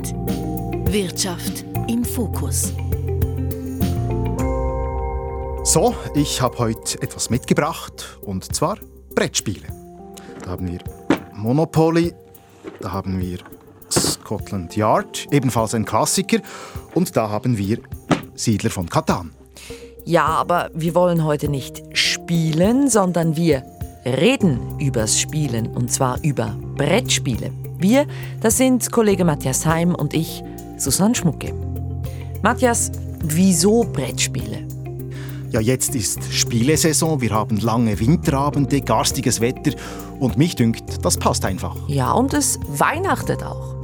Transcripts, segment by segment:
Akzent. Wirtschaft im Fokus. So, ich habe heute etwas mitgebracht und zwar Brettspiele. Da haben wir Monopoly, da haben wir Scotland Yard, ebenfalls ein Klassiker, und da haben wir Siedler von Katan. Ja, aber wir wollen heute nicht spielen, sondern wir reden übers Spielen und zwar über Brettspiele. Wir, das sind Kollege Matthias Heim und ich, Susanne Schmucke. Matthias, wieso Brettspiele? Ja, jetzt ist Spielesaison, wir haben lange Winterabende, garstiges Wetter und mich dünkt, das passt einfach. Ja, und es weihnachtet auch.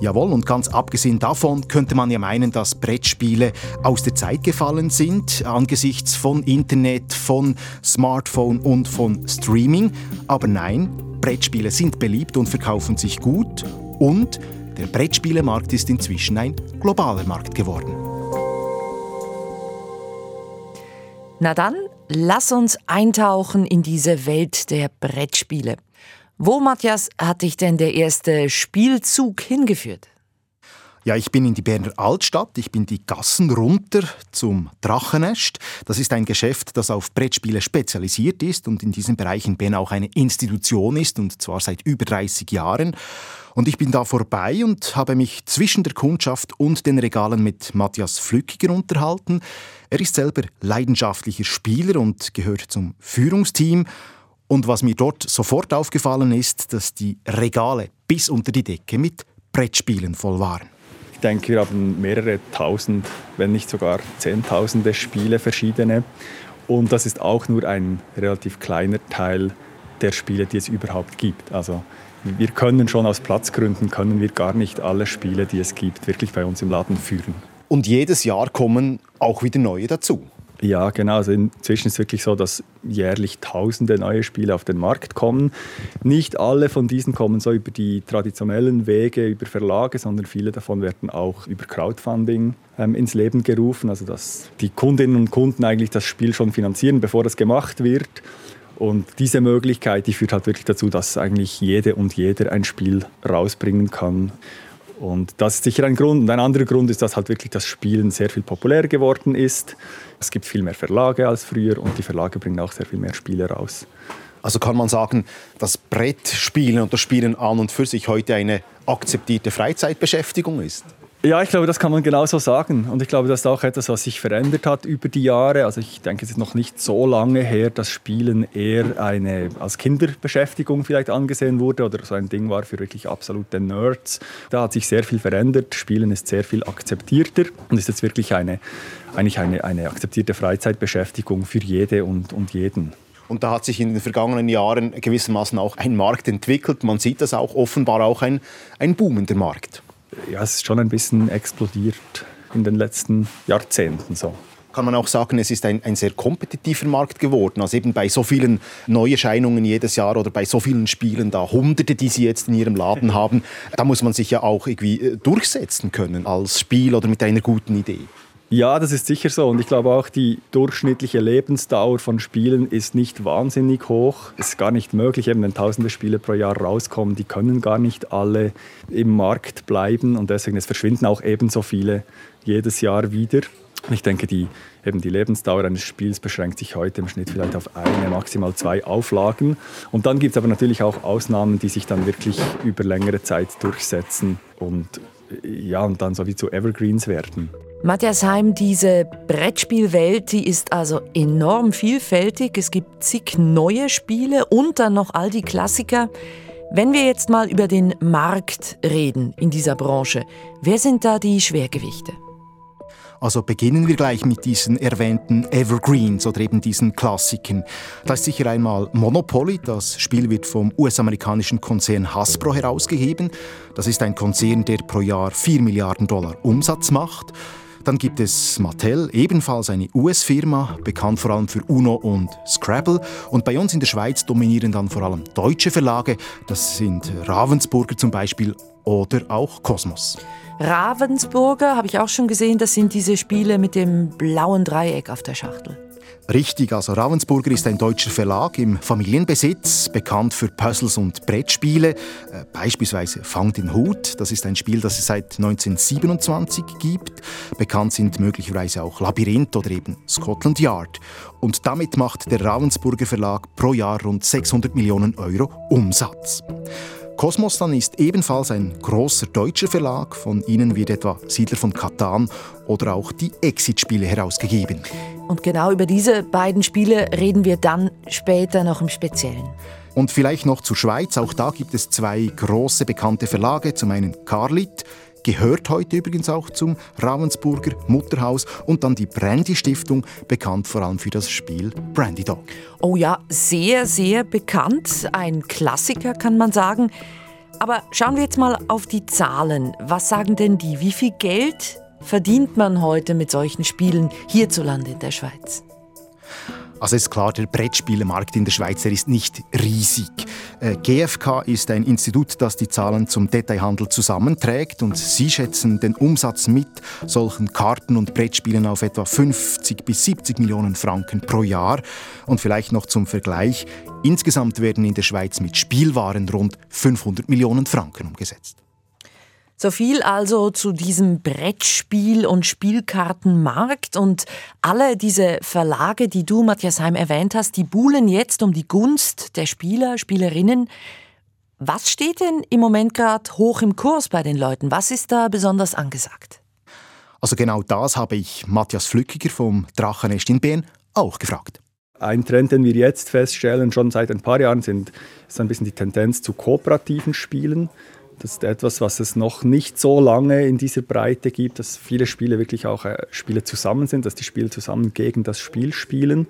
Jawohl, und ganz abgesehen davon könnte man ja meinen, dass Brettspiele aus der Zeit gefallen sind, angesichts von Internet, von Smartphone und von Streaming. Aber nein, Brettspiele sind beliebt und verkaufen sich gut und der Brettspielemarkt ist inzwischen ein globaler Markt geworden. Na dann, lass uns eintauchen in diese Welt der Brettspiele. Wo, Matthias, hat dich denn der erste Spielzug hingeführt? Ja, ich bin in die Berner Altstadt, ich bin die Gassen runter zum Drachenest. Das ist ein Geschäft, das auf Brettspiele spezialisiert ist und in diesem Bereich in Bern auch eine Institution ist und zwar seit über 30 Jahren. Und ich bin da vorbei und habe mich zwischen der Kundschaft und den Regalen mit Matthias Flückiger unterhalten. Er ist selber leidenschaftlicher Spieler und gehört zum Führungsteam und was mir dort sofort aufgefallen ist, dass die Regale bis unter die Decke mit Brettspielen voll waren. Ich denke, wir haben mehrere tausend, wenn nicht sogar zehntausende Spiele verschiedene. Und das ist auch nur ein relativ kleiner Teil der Spiele, die es überhaupt gibt. Also wir können schon aus Platzgründen können wir gar nicht alle Spiele, die es gibt, wirklich bei uns im Laden führen. Und jedes Jahr kommen auch wieder neue dazu. Ja, genau. Also inzwischen ist es wirklich so, dass jährlich tausende neue Spiele auf den Markt kommen. Nicht alle von diesen kommen so über die traditionellen Wege, über Verlage, sondern viele davon werden auch über Crowdfunding ähm, ins Leben gerufen. Also dass die Kundinnen und Kunden eigentlich das Spiel schon finanzieren, bevor es gemacht wird. Und diese Möglichkeit, die führt halt wirklich dazu, dass eigentlich jede und jeder ein Spiel rausbringen kann. Und das ist sicher ein Grund. Und ein anderer Grund ist, dass halt wirklich das Spielen sehr viel populärer geworden ist. Es gibt viel mehr Verlage als früher und die Verlage bringen auch sehr viel mehr Spiele raus. Also kann man sagen, dass Brettspielen und das Spielen an und für sich heute eine akzeptierte Freizeitbeschäftigung ist? Ja, ich glaube, das kann man genauso sagen. Und ich glaube, das ist auch etwas, was sich verändert hat über die Jahre. Also ich denke, es ist noch nicht so lange her, dass Spielen eher eine als Kinderbeschäftigung vielleicht angesehen wurde oder so ein Ding war für wirklich absolute Nerds. Da hat sich sehr viel verändert. Spielen ist sehr viel akzeptierter und ist jetzt wirklich eine, eigentlich eine, eine akzeptierte Freizeitbeschäftigung für jede und, und jeden. Und da hat sich in den vergangenen Jahren gewissermaßen auch ein Markt entwickelt. Man sieht das auch offenbar auch ein, ein boomender Markt ja, es ist schon ein bisschen explodiert in den letzten Jahrzehnten so kann man auch sagen, es ist ein, ein sehr kompetitiver Markt geworden. Also eben bei so vielen Neuerscheinungen jedes Jahr oder bei so vielen Spielen, da Hunderte, die Sie jetzt in Ihrem Laden haben, da muss man sich ja auch irgendwie äh, durchsetzen können als Spiel oder mit einer guten Idee. Ja, das ist sicher so. Und ich glaube auch, die durchschnittliche Lebensdauer von Spielen ist nicht wahnsinnig hoch. Es ist gar nicht möglich, eben wenn tausende Spiele pro Jahr rauskommen, die können gar nicht alle im Markt bleiben. Und deswegen es verschwinden auch ebenso viele jedes Jahr wieder. Ich denke, die, eben die Lebensdauer eines Spiels beschränkt sich heute im Schnitt vielleicht auf eine, maximal zwei Auflagen. Und dann gibt es aber natürlich auch Ausnahmen, die sich dann wirklich über längere Zeit durchsetzen und, ja, und dann so wie zu Evergreens werden. Matthias Heim, diese Brettspielwelt, die ist also enorm vielfältig. Es gibt zig neue Spiele und dann noch all die Klassiker. Wenn wir jetzt mal über den Markt reden in dieser Branche, wer sind da die Schwergewichte? Also beginnen wir gleich mit diesen erwähnten Evergreens oder eben diesen Klassikern. Da ist sicher einmal Monopoly. Das Spiel wird vom US-amerikanischen Konzern Hasbro herausgegeben. Das ist ein Konzern, der pro Jahr 4 Milliarden Dollar Umsatz macht. Dann gibt es Mattel, ebenfalls eine US-Firma, bekannt vor allem für Uno und Scrabble. Und bei uns in der Schweiz dominieren dann vor allem deutsche Verlage. Das sind Ravensburger zum Beispiel oder auch Kosmos. Ravensburger habe ich auch schon gesehen, das sind diese Spiele mit dem blauen Dreieck auf der Schachtel. Richtig, also Ravensburger ist ein deutscher Verlag im Familienbesitz, bekannt für Puzzles und Brettspiele, äh, beispielsweise Fang den Hut, das ist ein Spiel, das es seit 1927 gibt. Bekannt sind möglicherweise auch Labyrinth oder eben Scotland Yard. Und damit macht der Ravensburger Verlag pro Jahr rund 600 Millionen Euro Umsatz. Kosmos dann ist ebenfalls ein großer deutscher Verlag. Von ihnen wird etwa Siedler von Katan oder auch die Exit-Spiele herausgegeben. Und genau über diese beiden Spiele reden wir dann später noch im Speziellen. Und vielleicht noch zur Schweiz. Auch da gibt es zwei große bekannte Verlage. Zum einen Carlit, gehört heute übrigens auch zum Ravensburger Mutterhaus und dann die Brandy Stiftung, bekannt vor allem für das Spiel Brandy Dog. Oh ja, sehr, sehr bekannt, ein Klassiker kann man sagen. Aber schauen wir jetzt mal auf die Zahlen. Was sagen denn die? Wie viel Geld verdient man heute mit solchen Spielen hierzulande in der Schweiz? Also ist klar, der Brettspielemarkt in der Schweiz ist nicht riesig. Äh, GfK ist ein Institut, das die Zahlen zum Detailhandel zusammenträgt und sie schätzen den Umsatz mit solchen Karten und Brettspielen auf etwa 50 bis 70 Millionen Franken pro Jahr. Und vielleicht noch zum Vergleich, insgesamt werden in der Schweiz mit Spielwaren rund 500 Millionen Franken umgesetzt. So viel also zu diesem Brettspiel- und Spielkartenmarkt. Und alle diese Verlage, die du, Matthias Heim, erwähnt hast, die buhlen jetzt um die Gunst der Spieler, Spielerinnen. Was steht denn im Moment gerade hoch im Kurs bei den Leuten? Was ist da besonders angesagt? Also genau das habe ich Matthias Flückiger vom Drachenest in Bern auch gefragt. Ein Trend, den wir jetzt feststellen, schon seit ein paar Jahren, sind, ist ein bisschen die Tendenz zu kooperativen Spielen. Das ist etwas, was es noch nicht so lange in dieser Breite gibt, dass viele Spiele wirklich auch äh, Spiele zusammen sind, dass die Spiele zusammen gegen das Spiel spielen.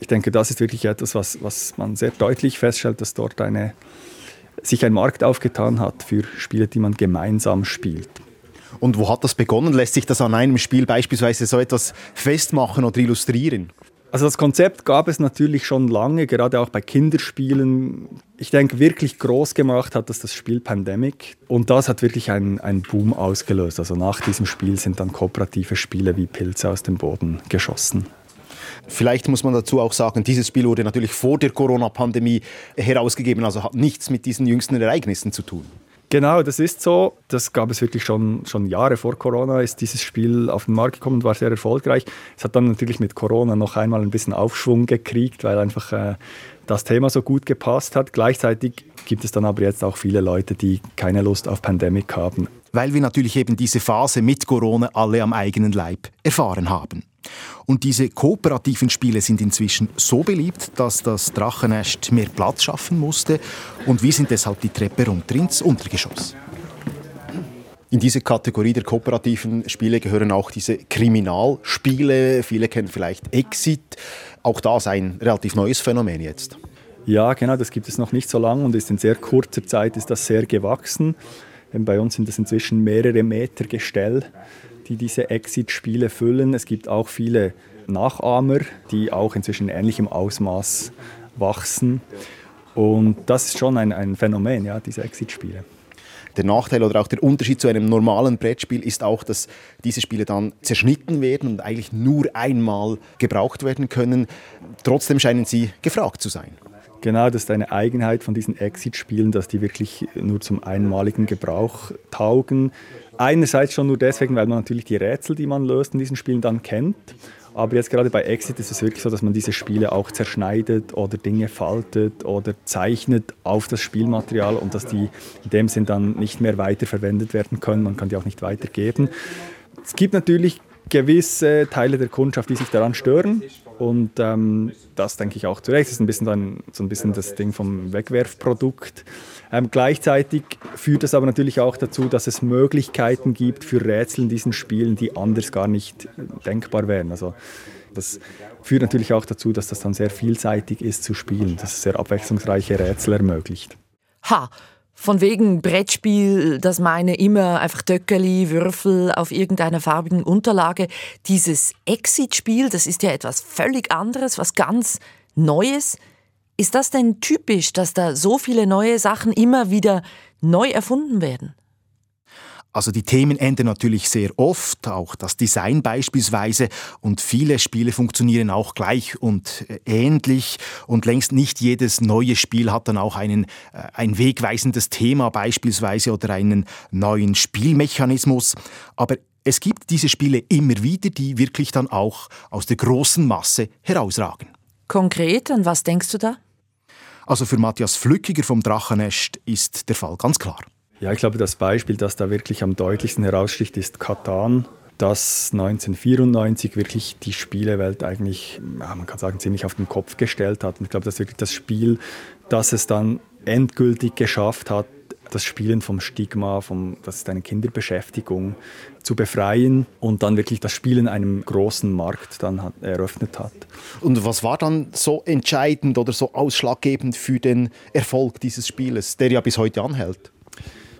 Ich denke, das ist wirklich etwas, was, was man sehr deutlich feststellt, dass dort eine, sich ein Markt aufgetan hat für Spiele, die man gemeinsam spielt. Und wo hat das begonnen? Lässt sich das an einem Spiel beispielsweise so etwas festmachen oder illustrieren? Also das Konzept gab es natürlich schon lange, gerade auch bei Kinderspielen. Ich denke, wirklich groß gemacht hat das das Spiel Pandemic. Und das hat wirklich einen, einen Boom ausgelöst. Also nach diesem Spiel sind dann kooperative Spiele wie Pilze aus dem Boden geschossen. Vielleicht muss man dazu auch sagen, dieses Spiel wurde natürlich vor der Corona-Pandemie herausgegeben, also hat nichts mit diesen jüngsten Ereignissen zu tun. Genau, das ist so. Das gab es wirklich schon, schon Jahre vor Corona, ist dieses Spiel auf den Markt gekommen und war sehr erfolgreich. Es hat dann natürlich mit Corona noch einmal ein bisschen Aufschwung gekriegt, weil einfach äh, das Thema so gut gepasst hat. Gleichzeitig gibt es dann aber jetzt auch viele Leute, die keine Lust auf Pandemic haben. Weil wir natürlich eben diese Phase mit Corona alle am eigenen Leib erfahren haben. Und diese kooperativen Spiele sind inzwischen so beliebt, dass das Drachenest mehr Platz schaffen musste und wir sind deshalb die Treppe runter ins Untergeschoss. In diese Kategorie der kooperativen Spiele gehören auch diese Kriminalspiele. Viele kennen vielleicht Exit. Auch das ein relativ neues Phänomen jetzt. Ja, genau, das gibt es noch nicht so lange und ist in sehr kurzer Zeit ist das sehr gewachsen. Bei uns sind das inzwischen mehrere Meter Gestell die diese Exit-Spiele füllen. Es gibt auch viele Nachahmer, die auch inzwischen in ähnlichem Ausmaß wachsen. Und das ist schon ein, ein Phänomen, ja, diese Exit-Spiele. Der Nachteil oder auch der Unterschied zu einem normalen Brettspiel ist auch, dass diese Spiele dann zerschnitten werden und eigentlich nur einmal gebraucht werden können. Trotzdem scheinen sie gefragt zu sein. Genau, das ist eine Eigenheit von diesen Exit-Spielen, dass die wirklich nur zum einmaligen Gebrauch taugen. Einerseits schon nur deswegen, weil man natürlich die Rätsel, die man löst in diesen Spielen, dann kennt. Aber jetzt gerade bei Exit ist es wirklich so, dass man diese Spiele auch zerschneidet oder Dinge faltet oder zeichnet auf das Spielmaterial und dass die in dem Sinn dann nicht mehr weiterverwendet werden können. Man kann die auch nicht weitergeben. Es gibt natürlich gewisse Teile der Kundschaft, die sich daran stören. Und ähm, das denke ich auch zu Recht. Das ist ein bisschen dann, so ein bisschen das Ding vom Wegwerfprodukt. Ähm, gleichzeitig führt das aber natürlich auch dazu, dass es Möglichkeiten gibt für Rätsel in diesen Spielen, die anders gar nicht denkbar wären. Also das führt natürlich auch dazu, dass das dann sehr vielseitig ist zu spielen, dass es sehr abwechslungsreiche Rätsel ermöglicht. Ha, von wegen Brettspiel, das meine immer einfach Töckerli, Würfel auf irgendeiner farbigen Unterlage. Dieses Exit-Spiel, das ist ja etwas völlig anderes, was ganz Neues. Ist das denn typisch, dass da so viele neue Sachen immer wieder neu erfunden werden? Also die Themen ändern natürlich sehr oft, auch das Design beispielsweise, und viele Spiele funktionieren auch gleich und äh, ähnlich und längst nicht jedes neue Spiel hat dann auch einen, äh, ein wegweisendes Thema beispielsweise oder einen neuen Spielmechanismus. Aber es gibt diese Spiele immer wieder, die wirklich dann auch aus der großen Masse herausragen. Konkret, an was denkst du da? Also für Matthias Flückiger vom Drachenest ist der Fall ganz klar. Ja, ich glaube, das Beispiel, das da wirklich am deutlichsten heraussticht, ist Katan, das 1994 wirklich die Spielewelt eigentlich, ja, man kann sagen, ziemlich auf den Kopf gestellt hat. Und ich glaube, das ist wirklich das Spiel, das es dann endgültig geschafft hat, das Spielen vom Stigma, vom, das ist eine Kinderbeschäftigung, zu befreien und dann wirklich das Spielen einem großen Markt dann hat, eröffnet hat. Und was war dann so entscheidend oder so ausschlaggebend für den Erfolg dieses Spieles, der ja bis heute anhält?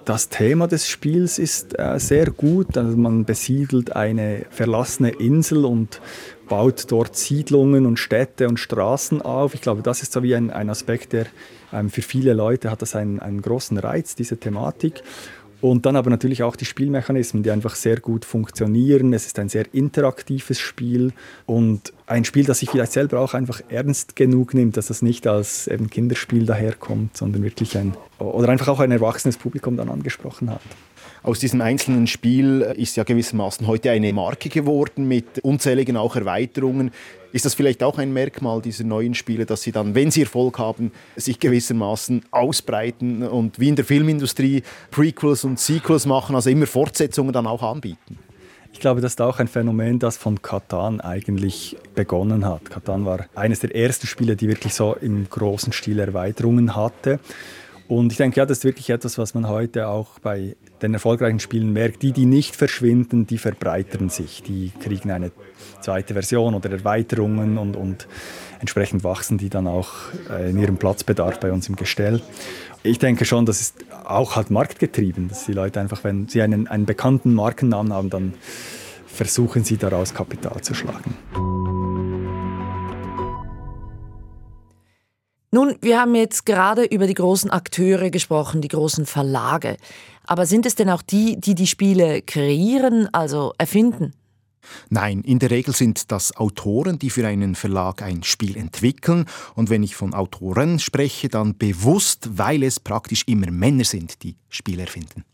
Das Thema des Spiels ist äh, sehr gut. Also man besiedelt eine verlassene Insel und baut dort Siedlungen und Städte und Straßen auf. Ich glaube, das ist so wie ein, ein Aspekt, der ähm, für viele Leute hat das einen, einen großen Reiz, diese Thematik. Und dann aber natürlich auch die Spielmechanismen, die einfach sehr gut funktionieren. Es ist ein sehr interaktives Spiel und ein Spiel, das sich vielleicht selber auch einfach ernst genug nimmt, dass das nicht als eben Kinderspiel daherkommt, sondern wirklich ein oder einfach auch ein erwachsenes Publikum dann angesprochen hat. Aus diesem einzelnen Spiel ist ja gewissermaßen heute eine Marke geworden mit unzähligen auch Erweiterungen. Ist das vielleicht auch ein Merkmal dieser neuen Spiele, dass sie dann, wenn sie Erfolg haben, sich gewissermaßen ausbreiten und wie in der Filmindustrie Prequels und Sequels machen, also immer Fortsetzungen dann auch anbieten? Ich glaube, das ist auch ein Phänomen, das von Katan eigentlich begonnen hat. Katan war eines der ersten Spiele, die wirklich so im großen Stil Erweiterungen hatte. Und ich denke, ja, das ist wirklich etwas, was man heute auch bei den erfolgreichen Spielen merkt. Die, die nicht verschwinden, die verbreitern sich. Die kriegen eine zweite Version oder Erweiterungen und, und entsprechend wachsen die dann auch äh, in ihrem Platzbedarf bei uns im Gestell. Ich denke schon, das ist auch halt marktgetrieben, dass die Leute einfach, wenn sie einen, einen bekannten Markennamen haben, dann versuchen sie daraus Kapital zu schlagen. Nun, wir haben jetzt gerade über die großen Akteure gesprochen, die großen Verlage. Aber sind es denn auch die, die die Spiele kreieren, also erfinden? Nein, in der Regel sind das Autoren, die für einen Verlag ein Spiel entwickeln. Und wenn ich von Autoren spreche, dann bewusst, weil es praktisch immer Männer sind, die Spiele erfinden.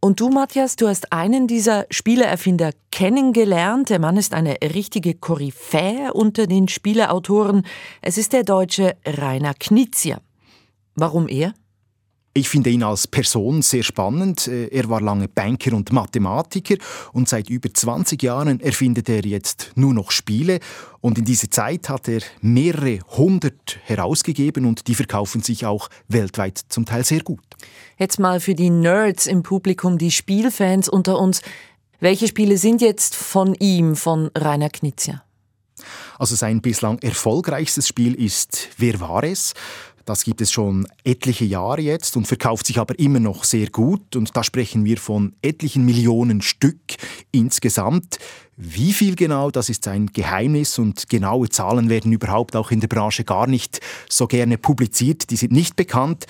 Und du, Matthias, du hast einen dieser Spieleerfinder kennengelernt. Der Mann ist eine richtige Koryphäe unter den Spieleautoren. Es ist der deutsche Rainer Knizia. Warum er? Ich finde ihn als Person sehr spannend. Äh, er war lange Banker und Mathematiker und seit über 20 Jahren erfindet er jetzt nur noch Spiele. Und in dieser Zeit hat er mehrere hundert herausgegeben und die verkaufen sich auch weltweit zum Teil sehr gut. Jetzt mal für die Nerds im Publikum, die Spielfans unter uns. Welche Spiele sind jetzt von ihm, von Rainer Knizia? Also sein bislang erfolgreichstes Spiel ist Wer war es? Das gibt es schon etliche Jahre jetzt und verkauft sich aber immer noch sehr gut. Und da sprechen wir von etlichen Millionen Stück insgesamt. Wie viel genau, das ist ein Geheimnis und genaue Zahlen werden überhaupt auch in der Branche gar nicht so gerne publiziert. Die sind nicht bekannt.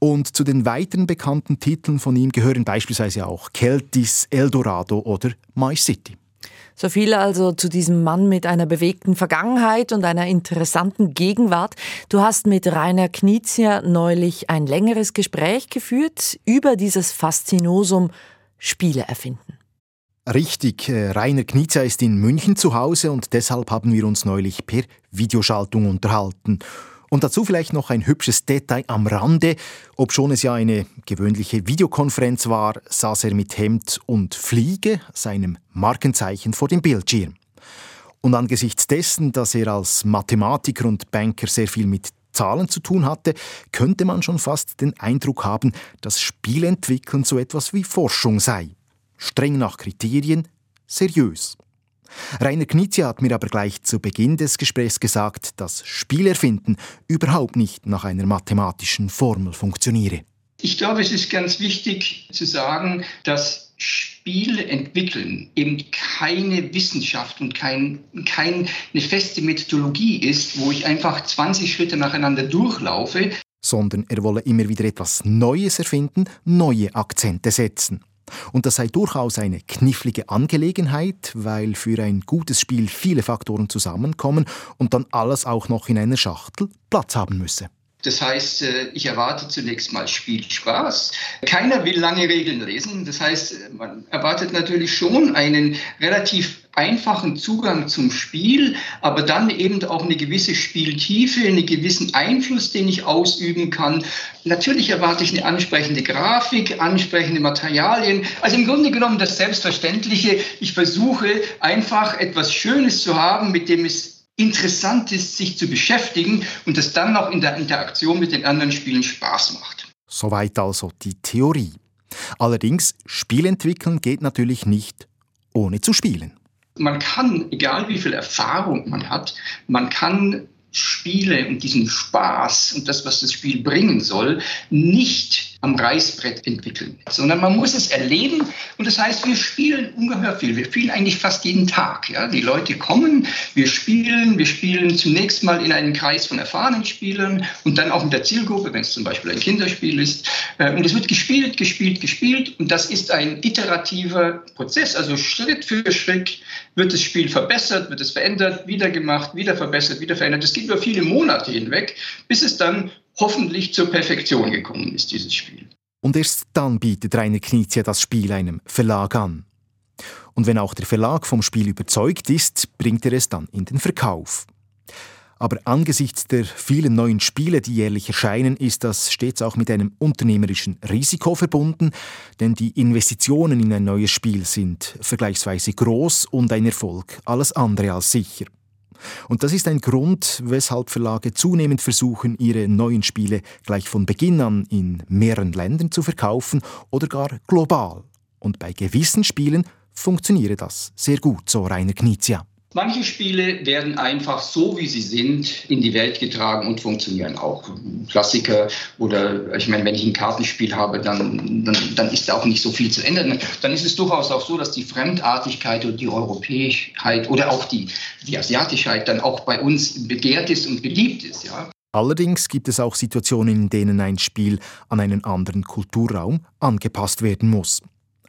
Und zu den weiteren bekannten Titeln von ihm gehören beispielsweise auch Keltis, Eldorado oder My City. So viel also zu diesem Mann mit einer bewegten Vergangenheit und einer interessanten Gegenwart. Du hast mit Rainer Knizia neulich ein längeres Gespräch geführt über dieses Faszinosum Spiele erfinden. Richtig, äh, Rainer Knizia ist in München zu Hause und deshalb haben wir uns neulich per Videoschaltung unterhalten. Und dazu vielleicht noch ein hübsches Detail am Rande. Obschon es ja eine gewöhnliche Videokonferenz war, saß er mit Hemd und Fliege, seinem Markenzeichen, vor dem Bildschirm. Und angesichts dessen, dass er als Mathematiker und Banker sehr viel mit Zahlen zu tun hatte, könnte man schon fast den Eindruck haben, dass Spielentwickeln so etwas wie Forschung sei. Streng nach Kriterien, seriös. Rainer Knizia hat mir aber gleich zu Beginn des Gesprächs gesagt, dass Spielerfinden überhaupt nicht nach einer mathematischen Formel funktioniere. Ich glaube, es ist ganz wichtig zu sagen, dass Spiele entwickeln eben keine Wissenschaft und kein, keine feste Methodologie ist, wo ich einfach 20 Schritte nacheinander durchlaufe. Sondern er wolle immer wieder etwas Neues erfinden, neue Akzente setzen. Und das sei durchaus eine knifflige Angelegenheit, weil für ein gutes Spiel viele Faktoren zusammenkommen und dann alles auch noch in einer Schachtel Platz haben müsse. Das heißt, äh, ich erwarte zunächst mal Spielspaß. Keiner will lange Regeln lesen. Das heißt, man erwartet natürlich schon einen relativ einfachen Zugang zum Spiel, aber dann eben auch eine gewisse Spieltiefe, einen gewissen Einfluss, den ich ausüben kann. Natürlich erwarte ich eine ansprechende Grafik, ansprechende Materialien. Also im Grunde genommen das Selbstverständliche. Ich versuche einfach etwas Schönes zu haben, mit dem es interessant ist, sich zu beschäftigen und es dann noch in der Interaktion mit den anderen Spielen Spaß macht. Soweit also die Theorie. Allerdings, Spiel entwickeln geht natürlich nicht ohne zu spielen. Man kann, egal wie viel Erfahrung man hat, man kann Spiele und diesen Spaß und das, was das Spiel bringen soll, nicht am Reißbrett entwickeln, sondern man muss es erleben. Und das heißt, wir spielen ungeheuer viel. Wir spielen eigentlich fast jeden Tag. Ja? Die Leute kommen, wir spielen, wir spielen zunächst mal in einem Kreis von erfahrenen Spielern und dann auch in der Zielgruppe, wenn es zum Beispiel ein Kinderspiel ist. Äh, und es wird gespielt, gespielt, gespielt. Und das ist ein iterativer Prozess. Also Schritt für Schritt wird das Spiel verbessert, wird es verändert, wieder gemacht, wieder verbessert, wieder verändert. Das geht über viele Monate hinweg, bis es dann hoffentlich zur Perfektion gekommen ist, dieses Spiel. Und erst dann bietet Rainer Knizia das Spiel einem Verlag an. Und wenn auch der Verlag vom Spiel überzeugt ist, bringt er es dann in den Verkauf. Aber angesichts der vielen neuen Spiele, die jährlich erscheinen, ist das stets auch mit einem unternehmerischen Risiko verbunden, denn die Investitionen in ein neues Spiel sind vergleichsweise groß und ein Erfolg alles andere als sicher. Und das ist ein Grund, weshalb Verlage zunehmend versuchen, ihre neuen Spiele gleich von Beginn an in mehreren Ländern zu verkaufen oder gar global. Und bei gewissen Spielen funktioniere das sehr gut, so Rainer Knizia. Manche Spiele werden einfach so, wie sie sind, in die Welt getragen und funktionieren auch. Klassiker oder ich meine, wenn ich ein Kartenspiel habe, dann, dann, dann ist da auch nicht so viel zu ändern. Dann ist es durchaus auch so, dass die Fremdartigkeit und die Europäischheit oder auch die, die Asiatischheit dann auch bei uns begehrt ist und beliebt ist. Ja. Allerdings gibt es auch Situationen, in denen ein Spiel an einen anderen Kulturraum angepasst werden muss.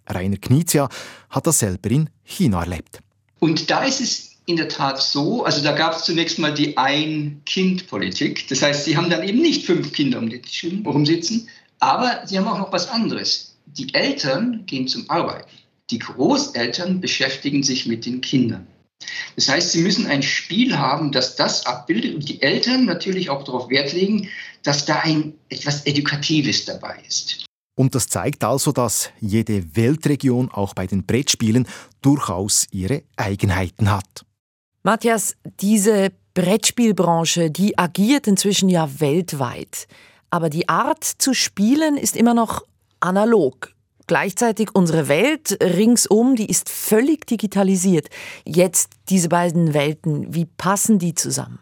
Rainer Knizia hat das selber in China erlebt. Und da ist es in der Tat so, also da gab es zunächst mal die Ein-Kind-Politik. Das heißt, sie haben dann eben nicht fünf Kinder um den Tisch rumsitzen, aber sie haben auch noch was anderes. Die Eltern gehen zum Arbeiten. Die Großeltern beschäftigen sich mit den Kindern. Das heißt, sie müssen ein Spiel haben, das das abbildet und die Eltern natürlich auch darauf Wert legen, dass da ein etwas Edukatives dabei ist. Und das zeigt also, dass jede Weltregion auch bei den Brettspielen durchaus ihre Eigenheiten hat. Matthias, diese Brettspielbranche, die agiert inzwischen ja weltweit. Aber die Art zu spielen ist immer noch analog. Gleichzeitig unsere Welt ringsum, die ist völlig digitalisiert. Jetzt diese beiden Welten, wie passen die zusammen?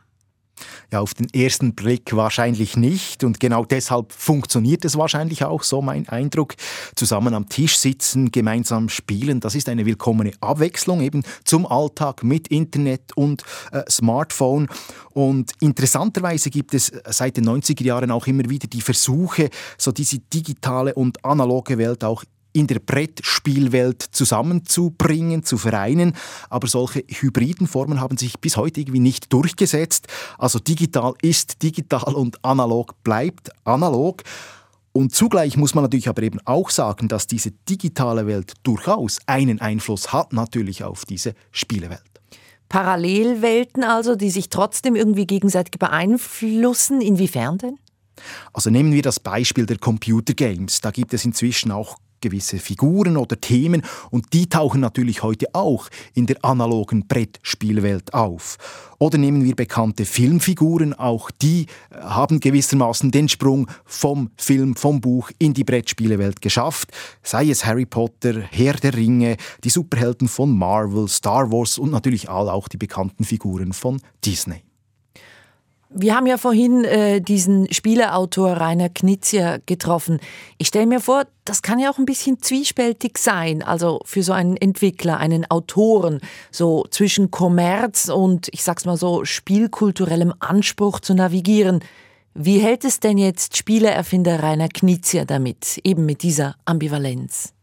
Ja, auf den ersten Blick wahrscheinlich nicht und genau deshalb funktioniert es wahrscheinlich auch, so mein Eindruck. Zusammen am Tisch sitzen, gemeinsam spielen, das ist eine willkommene Abwechslung eben zum Alltag mit Internet und äh, Smartphone. Und interessanterweise gibt es seit den 90er Jahren auch immer wieder die Versuche, so diese digitale und analoge Welt auch in der Brettspielwelt zusammenzubringen, zu vereinen. Aber solche hybriden Formen haben sich bis heute irgendwie nicht durchgesetzt. Also digital ist digital und analog bleibt analog. Und zugleich muss man natürlich aber eben auch sagen, dass diese digitale Welt durchaus einen Einfluss hat natürlich auf diese Spielewelt. Parallelwelten also, die sich trotzdem irgendwie gegenseitig beeinflussen. Inwiefern denn? Also nehmen wir das Beispiel der Computer Games. Da gibt es inzwischen auch gewisse Figuren oder Themen und die tauchen natürlich heute auch in der analogen Brettspielwelt auf. Oder nehmen wir bekannte Filmfiguren, auch die äh, haben gewissermaßen den Sprung vom Film, vom Buch in die Brettspielewelt geschafft, sei es Harry Potter, Herr der Ringe, die Superhelden von Marvel, Star Wars und natürlich all auch die bekannten Figuren von Disney. Wir haben ja vorhin äh, diesen Spieleautor Rainer Knizia getroffen. Ich stelle mir vor, das kann ja auch ein bisschen zwiespältig sein, also für so einen Entwickler, einen Autoren, so zwischen Kommerz und, ich sag's mal so, spielkulturellem Anspruch zu navigieren. Wie hält es denn jetzt Spieleerfinder Rainer Knizia damit, eben mit dieser Ambivalenz?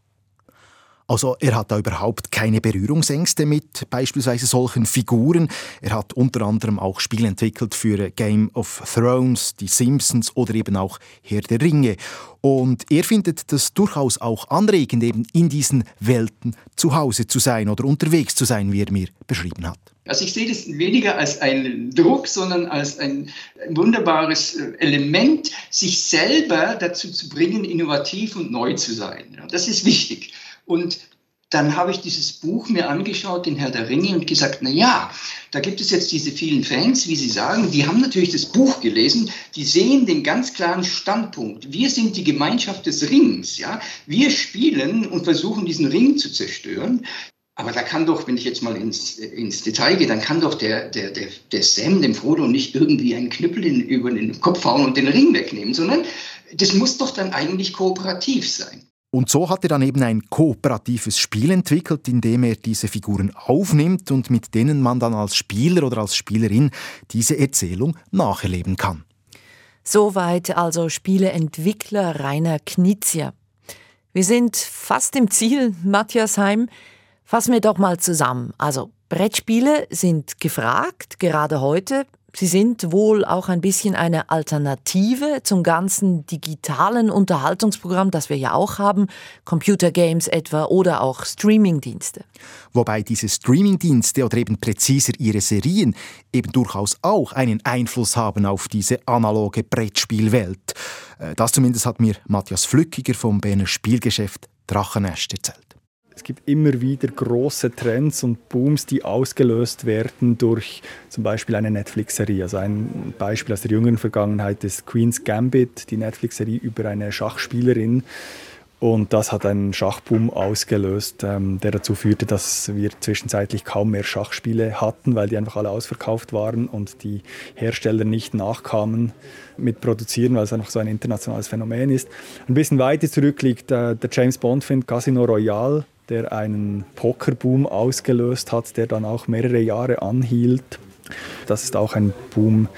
Also er hat da überhaupt keine Berührungsängste mit beispielsweise solchen Figuren. Er hat unter anderem auch Spiele entwickelt für Game of Thrones, die Simpsons oder eben auch Herr der Ringe. Und er findet das durchaus auch anregend, eben in diesen Welten zu Hause zu sein oder unterwegs zu sein, wie er mir beschrieben hat. Also ich sehe das weniger als einen Druck, sondern als ein wunderbares äh, Element, sich selber dazu zu bringen, innovativ und neu zu sein. Das ist wichtig. Und dann habe ich dieses Buch mir angeschaut, den Herr der Ringe, und gesagt, na ja, da gibt es jetzt diese vielen Fans, wie Sie sagen, die haben natürlich das Buch gelesen, die sehen den ganz klaren Standpunkt. Wir sind die Gemeinschaft des Rings, ja. Wir spielen und versuchen, diesen Ring zu zerstören. Aber da kann doch, wenn ich jetzt mal ins, ins Detail gehe, dann kann doch der, der, der, der Sam, dem Frodo, nicht irgendwie einen Knüppel in, über den Kopf hauen und den Ring wegnehmen, sondern das muss doch dann eigentlich kooperativ sein. Und so hat er dann eben ein kooperatives Spiel entwickelt, in dem er diese Figuren aufnimmt und mit denen man dann als Spieler oder als Spielerin diese Erzählung nacherleben kann. Soweit also Spieleentwickler Rainer Knizia. Wir sind fast im Ziel, Matthias Heim. Fassen wir doch mal zusammen. Also Brettspiele sind gefragt, gerade heute. Sie sind wohl auch ein bisschen eine Alternative zum ganzen digitalen Unterhaltungsprogramm, das wir ja auch haben, Computergames etwa oder auch Streamingdienste. Wobei diese Streamingdienste oder eben präziser ihre Serien eben durchaus auch einen Einfluss haben auf diese analoge Brettspielwelt. Äh, das zumindest hat mir Matthias Flückiger vom Berner Spielgeschäft Drachenest erzählt. Es gibt immer wieder große Trends und Booms, die ausgelöst werden durch zum Beispiel eine Netflix-Serie. Also ein Beispiel aus der jüngeren Vergangenheit ist Queen's Gambit, die Netflix-Serie über eine Schachspielerin. Und das hat einen Schachboom ausgelöst, ähm, der dazu führte, dass wir zwischenzeitlich kaum mehr Schachspiele hatten, weil die einfach alle ausverkauft waren und die Hersteller nicht nachkamen mit Produzieren, weil es einfach so ein internationales Phänomen ist. Ein bisschen weiter zurück liegt äh, der James Bond-Film Casino Royale, der einen Pokerboom ausgelöst hat, der dann auch mehrere Jahre anhielt. Das ist auch ein Boom,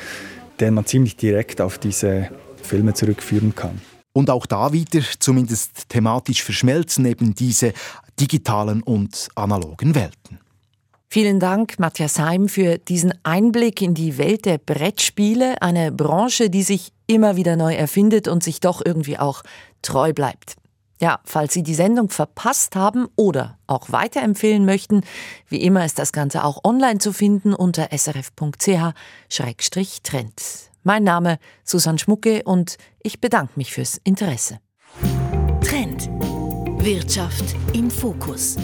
den man ziemlich direkt auf diese Filme zurückführen kann. Und auch da wieder, zumindest thematisch verschmelzen eben diese digitalen und analogen Welten. Vielen Dank, Matthias Heim, für diesen Einblick in die Welt der Brettspiele, eine Branche, die sich immer wieder neu erfindet und sich doch irgendwie auch treu bleibt. Ja, falls Sie die Sendung verpasst haben oder auch weiterempfehlen möchten, wie immer ist das Ganze auch online zu finden unter srf.ch-trend. Mein Name Susanne Schmucke und ich bedanke mich fürs Interesse. Trend. Wirtschaft im Fokus.